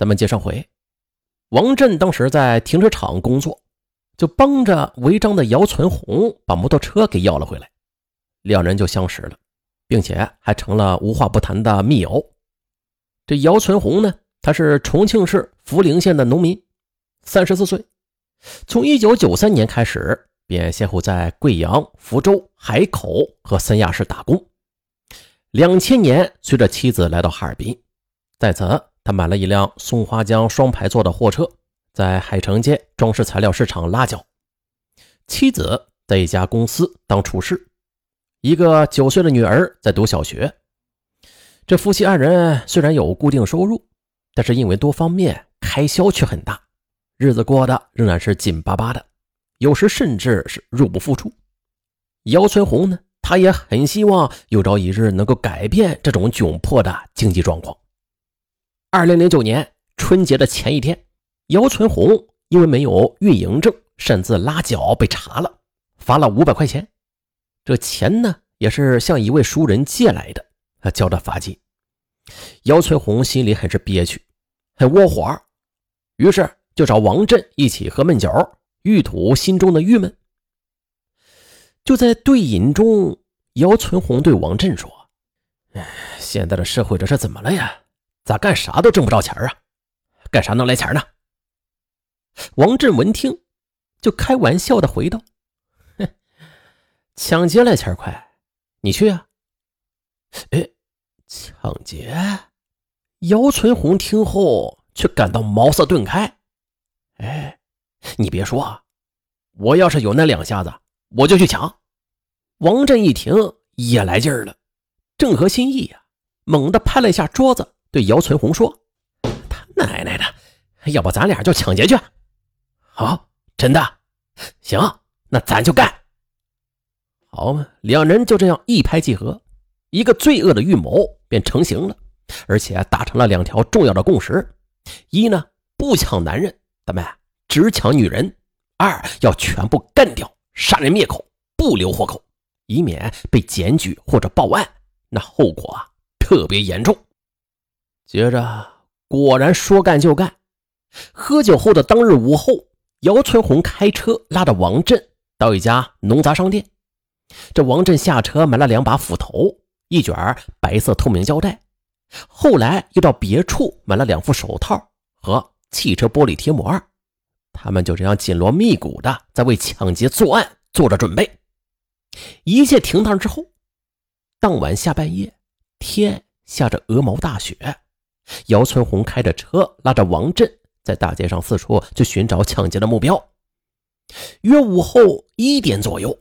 咱们接上回，王振当时在停车场工作，就帮着违章的姚存红把摩托车给要了回来，两人就相识了，并且还成了无话不谈的密友。这姚存红呢，他是重庆市涪陵县的农民，三十四岁，从一九九三年开始便先后在贵阳、福州、海口和三亚市打工。两千年，随着妻子来到哈尔滨，在此。他买了一辆松花江双排座的货车，在海城街装饰材料市场拉脚。妻子在一家公司当厨师，一个九岁的女儿在读小学。这夫妻二人虽然有固定收入，但是因为多方面开销却很大，日子过得仍然是紧巴巴的，有时甚至是入不敷出。姚春红呢，他也很希望有朝一日能够改变这种窘迫的经济状况。二零零九年春节的前一天，姚存红因为没有运营证擅自拉脚被查了，罚了五百块钱。这钱呢也是向一位熟人借来的，他交的罚金。姚存红心里很是憋屈，很窝火，于是就找王振一起喝闷酒，欲吐心中的郁闷。就在对饮中，姚存红对王振说：“哎，现在的社会这是怎么了呀？”咋干啥都挣不着钱啊？干啥能来钱呢？王振闻听，就开玩笑的回道：“哼，抢劫来钱快，你去啊。”哎，抢劫！姚存红听后却感到茅塞顿开。哎，你别说啊，我要是有那两下子，我就去抢。王振一听也来劲儿了，正合心意呀，猛地拍了一下桌子。对姚存红说：“他奶奶的，要不咱俩就抢劫去？好，真的，行，那咱就干。好嘛，两人就这样一拍即合，一个罪恶的预谋便成型了，而且达成了两条重要的共识：一呢，不抢男人，咱们只抢女人；二要全部干掉，杀人灭口，不留活口，以免被检举或者报案，那后果啊特别严重。”接着，果然说干就干。喝酒后的当日午后，姚春红开车拉着王振到一家农杂商店。这王振下车买了两把斧头、一卷白色透明胶带，后来又到别处买了两副手套和汽车玻璃贴膜。他们就这样紧锣密鼓的在为抢劫作案做着准备。一切停当之后，当晚下半夜，天下着鹅毛大雪。姚春红开着车，拉着王振在大街上四处去寻找抢劫的目标。约午后一点左右，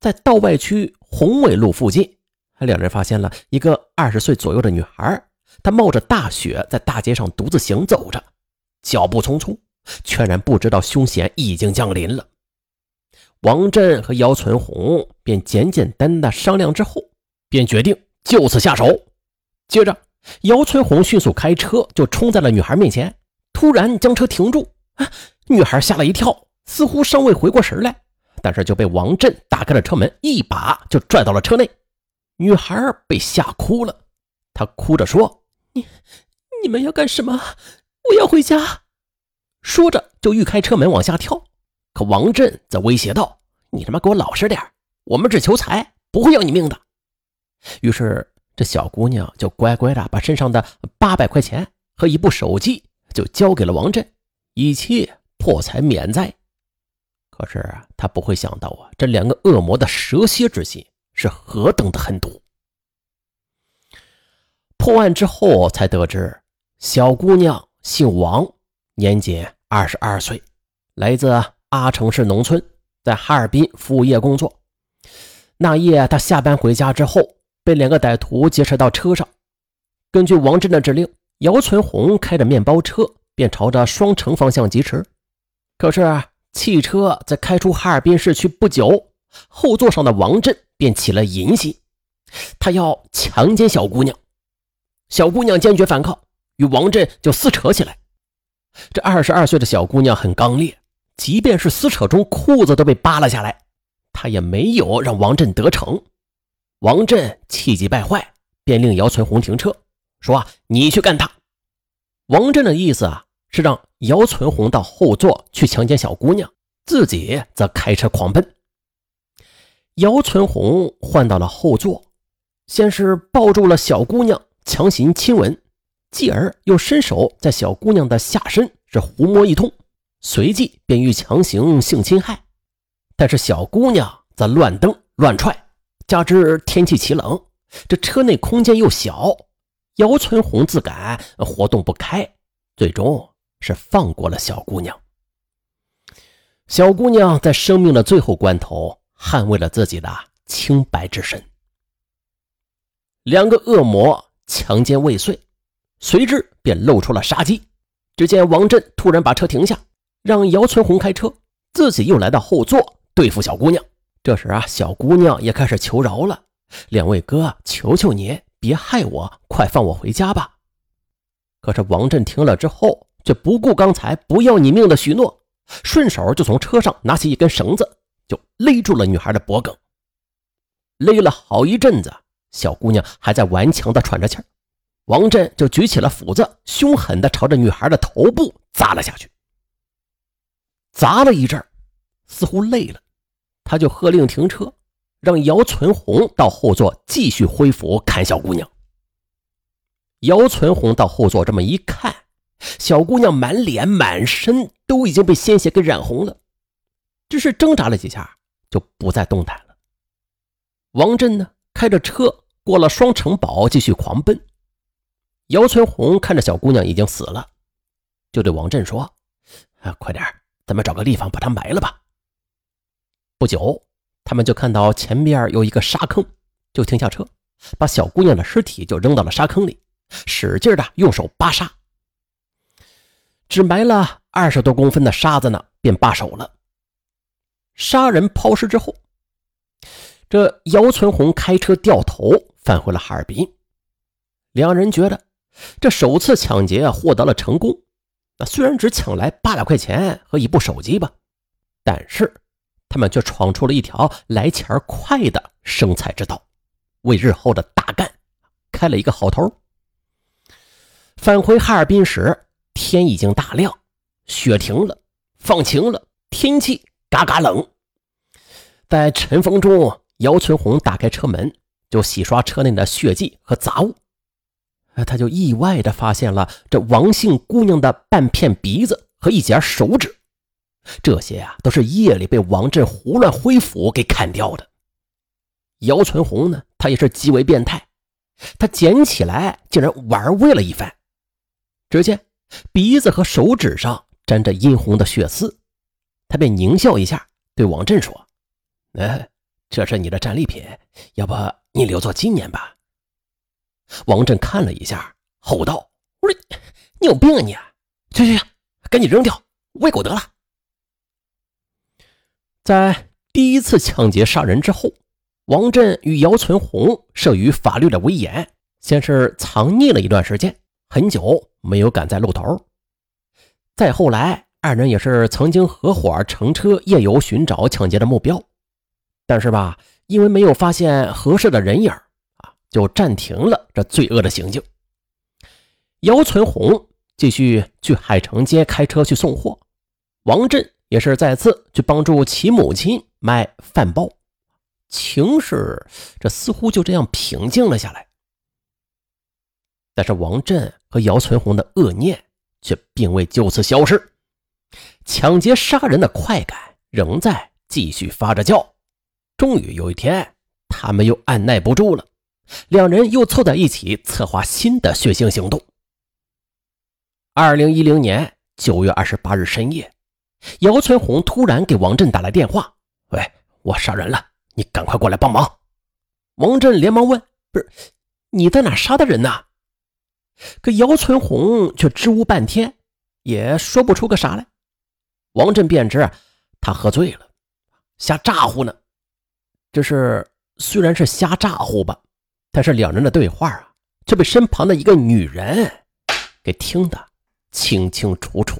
在道外区宏伟路附近，两人发现了一个二十岁左右的女孩。她冒着大雪在大街上独自行走着，脚步匆匆，全然不知道凶险已经降临了。王振和姚存红便简简单单商量之后，便决定就此下手。接着。姚春红迅速开车，就冲在了女孩面前，突然将车停住。啊！女孩吓了一跳，似乎尚未回过神来，但是就被王震打开了车门，一把就拽到了车内。女孩被吓哭了，她哭着说：“你你们要干什么？我要回家。”说着就欲开车门往下跳，可王震则威胁道：“你他妈给我老实点我们只求财，不会要你命的。”于是。这小姑娘就乖乖的把身上的八百块钱和一部手机就交给了王振，以期破财免灾。可是她不会想到啊，这两个恶魔的蛇蝎之心是何等的狠毒。破案之后才得知，小姑娘姓王，年仅二十二岁，来自阿城市农村，在哈尔滨服务业工作。那夜她下班回家之后。被两个歹徒劫持到车上。根据王振的指令，姚存红开着面包车便朝着双城方向疾驰。可是，汽车在开出哈尔滨市区不久，后座上的王振便起了淫心，他要强奸小姑娘。小姑娘坚决反抗，与王振就撕扯起来。这二十二岁的小姑娘很刚烈，即便是撕扯中裤子都被扒了下来，她也没有让王振得逞。王振气急败坏，便令姚存红停车，说：“你去干他。”王振的意思啊，是让姚存红到后座去强奸小姑娘，自己则开车狂奔。姚存红换到了后座，先是抱住了小姑娘，强行亲吻，继而又伸手在小姑娘的下身是胡摸一通，随即便欲强行性侵害。但是小姑娘则乱蹬乱踹，加之天气奇冷，这车内空间又小。姚存红自感活动不开，最终是放过了小姑娘。小姑娘在生命的最后关头，捍卫了自己的清白之身。两个恶魔强奸未遂，随之便露出了杀机。只见王振突然把车停下，让姚存红开车，自己又来到后座对付小姑娘。这时啊，小姑娘也开始求饶了：“两位哥，求求你！”别害我，快放我回家吧！可是王振听了之后，却不顾刚才不要你命的许诺，顺手就从车上拿起一根绳子，就勒住了女孩的脖颈。勒了好一阵子，小姑娘还在顽强的喘着气儿，王振就举起了斧子，凶狠的朝着女孩的头部砸了下去。砸了一阵似乎累了，他就喝令停车。让姚存红到后座继续恢复看小姑娘。姚存红到后座这么一看，小姑娘满脸满身都已经被鲜血给染红了，只是挣扎了几下就不再动弹了。王振呢，开着车过了双城堡，继续狂奔。姚存红看着小姑娘已经死了，就对王振说：“啊，快点，咱们找个地方把她埋了吧。”不久。他们就看到前面有一个沙坑，就停下车，把小姑娘的尸体就扔到了沙坑里，使劲的用手扒沙，只埋了二十多公分的沙子呢，便罢手了。杀人抛尸之后，这姚存红开车掉头返回了哈尔滨。两人觉得这首次抢劫获得了成功，那虽然只抢来八百块钱和一部手机吧，但是。他们却闯出了一条来钱快的生财之道，为日后的大干开了一个好头。返回哈尔滨时，天已经大亮，雪停了，放晴了，天气嘎嘎冷。在晨风中，姚存红打开车门，就洗刷车内的血迹和杂物。他就意外的发现了这王姓姑娘的半片鼻子和一截手指。这些啊，都是夜里被王振胡乱挥斧给砍掉的。姚存红呢，他也是极为变态，他捡起来竟然玩味了一番。只见鼻子和手指上沾着殷红的血丝，他便狞笑一下，对王振说：“哎，这是你的战利品，要不你留作纪念吧？”王振看了一下，吼道：“我说你有病啊你！去去去，赶紧扔掉，喂狗得了。”在第一次抢劫杀人之后，王振与姚存红慑于法律的威严，先是藏匿了一段时间，很久没有敢再露头。再后来，二人也是曾经合伙乘车夜游寻找抢劫的目标，但是吧，因为没有发现合适的人影啊，就暂停了这罪恶的行径。姚存红继续去海城街开车去送货，王振。也是再次去帮助其母亲卖饭包，情势这似乎就这样平静了下来。但是王振和姚存红的恶念却并未就此消失，抢劫杀人的快感仍在继续发着酵。终于有一天，他们又按耐不住了，两人又凑在一起策划新的血腥行动。二零一零年九月二十八日深夜。姚存红突然给王振打来电话：“喂，我杀人了，你赶快过来帮忙。”王振连忙问：“不是你在哪杀的人呢？”可姚存红却支吾半天，也说不出个啥来。王振便知他喝醉了，瞎咋呼呢。这是虽然是瞎咋呼吧，但是两人的对话啊，却被身旁的一个女人给听得清清楚楚。